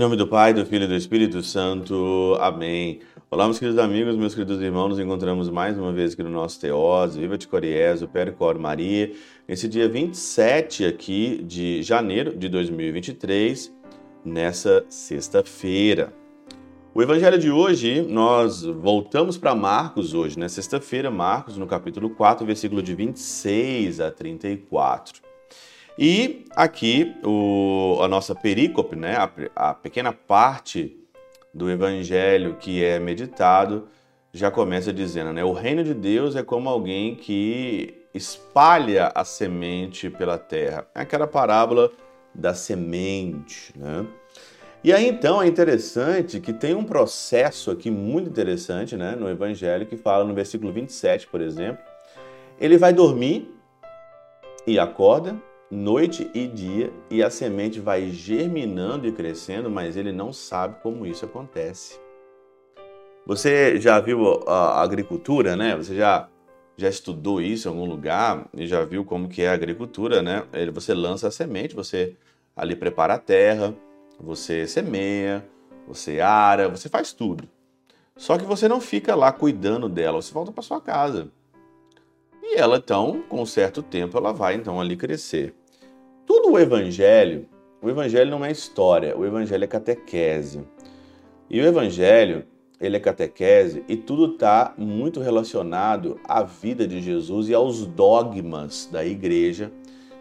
nome do Pai, do Filho e do Espírito Santo. Amém. Olá, meus queridos amigos, meus queridos irmãos. Nos encontramos mais uma vez aqui no nosso Teós, Viva de Coriés, o Percor Maria, nesse dia 27 aqui de janeiro de 2023, nessa sexta-feira. O evangelho de hoje, nós voltamos para Marcos hoje, né? Sexta-feira, Marcos, no capítulo 4, versículo de 26 a 34. E aqui o, a nossa perícope, né, a, a pequena parte do evangelho que é meditado, já começa dizendo, né, o reino de Deus é como alguém que espalha a semente pela terra. É aquela parábola da semente, né? E aí então é interessante que tem um processo aqui muito interessante, né, no evangelho que fala no versículo 27, por exemplo, ele vai dormir e acorda noite e dia, e a semente vai germinando e crescendo, mas ele não sabe como isso acontece. Você já viu a agricultura, né? Você já já estudou isso em algum lugar e já viu como que é a agricultura, né? Você lança a semente, você ali prepara a terra, você semeia, você ara, você faz tudo. Só que você não fica lá cuidando dela, você volta para sua casa. E ela então, com um certo tempo, ela vai então ali crescer. O evangelho, o evangelho não é história, o evangelho é catequese. E o evangelho, ele é catequese e tudo está muito relacionado à vida de Jesus e aos dogmas da igreja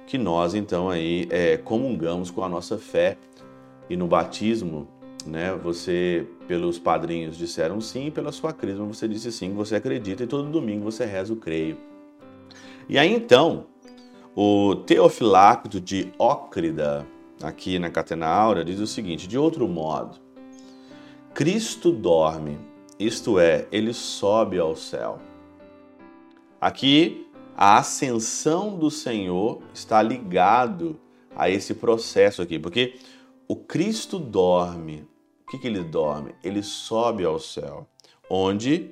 que nós então aí é, comungamos com a nossa fé. E no batismo, né, você, pelos padrinhos disseram sim, pela sua crisma você disse sim, você acredita, e todo domingo você reza o creio. E aí então, o Teofilacto de Ócrida, aqui na Catena Áurea, diz o seguinte: de outro modo, Cristo dorme, isto é, ele sobe ao céu. Aqui, a ascensão do Senhor está ligado a esse processo aqui, porque o Cristo dorme. O que, que ele dorme? Ele sobe ao céu, onde,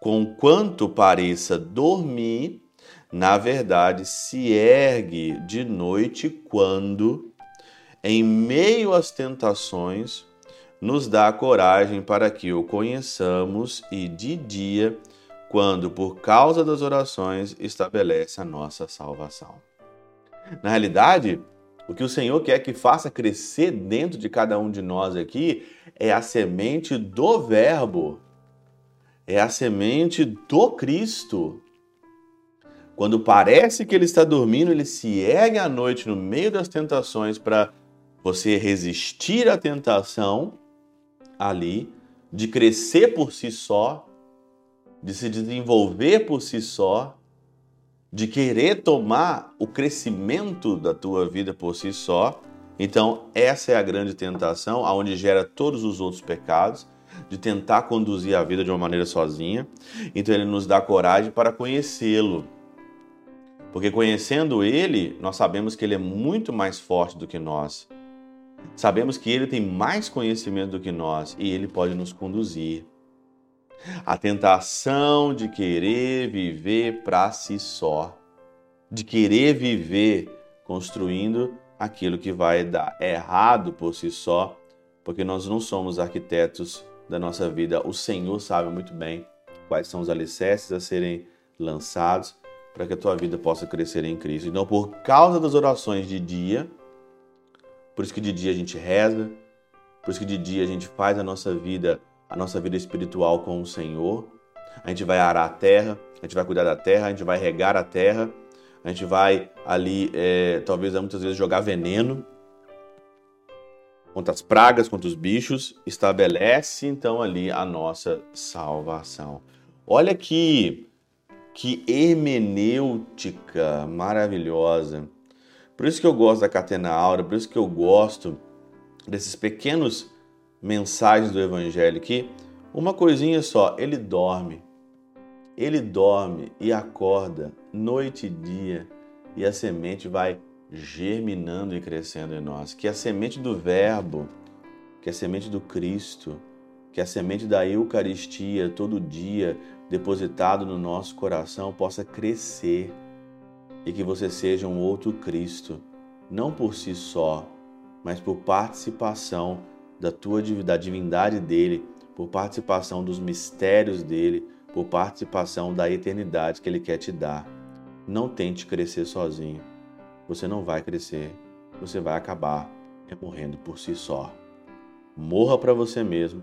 conquanto pareça dormir, na verdade, se ergue de noite quando, em meio às tentações, nos dá coragem para que o conheçamos e de dia, quando, por causa das orações, estabelece a nossa salvação. Na realidade, o que o Senhor quer que faça crescer dentro de cada um de nós aqui é a semente do Verbo, é a semente do Cristo. Quando parece que ele está dormindo, ele se ergue à noite no meio das tentações para você resistir à tentação ali, de crescer por si só, de se desenvolver por si só, de querer tomar o crescimento da tua vida por si só. Então, essa é a grande tentação, aonde gera todos os outros pecados, de tentar conduzir a vida de uma maneira sozinha. Então, ele nos dá coragem para conhecê-lo porque conhecendo Ele, nós sabemos que Ele é muito mais forte do que nós. Sabemos que Ele tem mais conhecimento do que nós e Ele pode nos conduzir. A tentação de querer viver para si só, de querer viver construindo aquilo que vai dar errado por si só, porque nós não somos arquitetos da nossa vida. O Senhor sabe muito bem quais são os alicerces a serem lançados para que a tua vida possa crescer em Cristo. Então, por causa das orações de dia, por isso que de dia a gente reza, por isso que de dia a gente faz a nossa vida, a nossa vida espiritual com o Senhor. A gente vai arar a terra, a gente vai cuidar da terra, a gente vai regar a terra, a gente vai ali, é, talvez muitas vezes jogar veneno contra as pragas, contra os bichos, estabelece então ali a nossa salvação. Olha que que hermenêutica maravilhosa. Por isso que eu gosto da Catena Aura, por isso que eu gosto desses pequenos mensagens do Evangelho que uma coisinha só, ele dorme. Ele dorme e acorda noite e dia e a semente vai germinando e crescendo em nós. Que a semente do Verbo, que a semente do Cristo, que a semente da Eucaristia todo dia depositado no nosso coração possa crescer e que você seja um outro Cristo, não por si só, mas por participação da tua da divindade dele, por participação dos mistérios dele, por participação da eternidade que ele quer te dar. Não tente crescer sozinho. Você não vai crescer. Você vai acabar morrendo por si só. Morra para você mesmo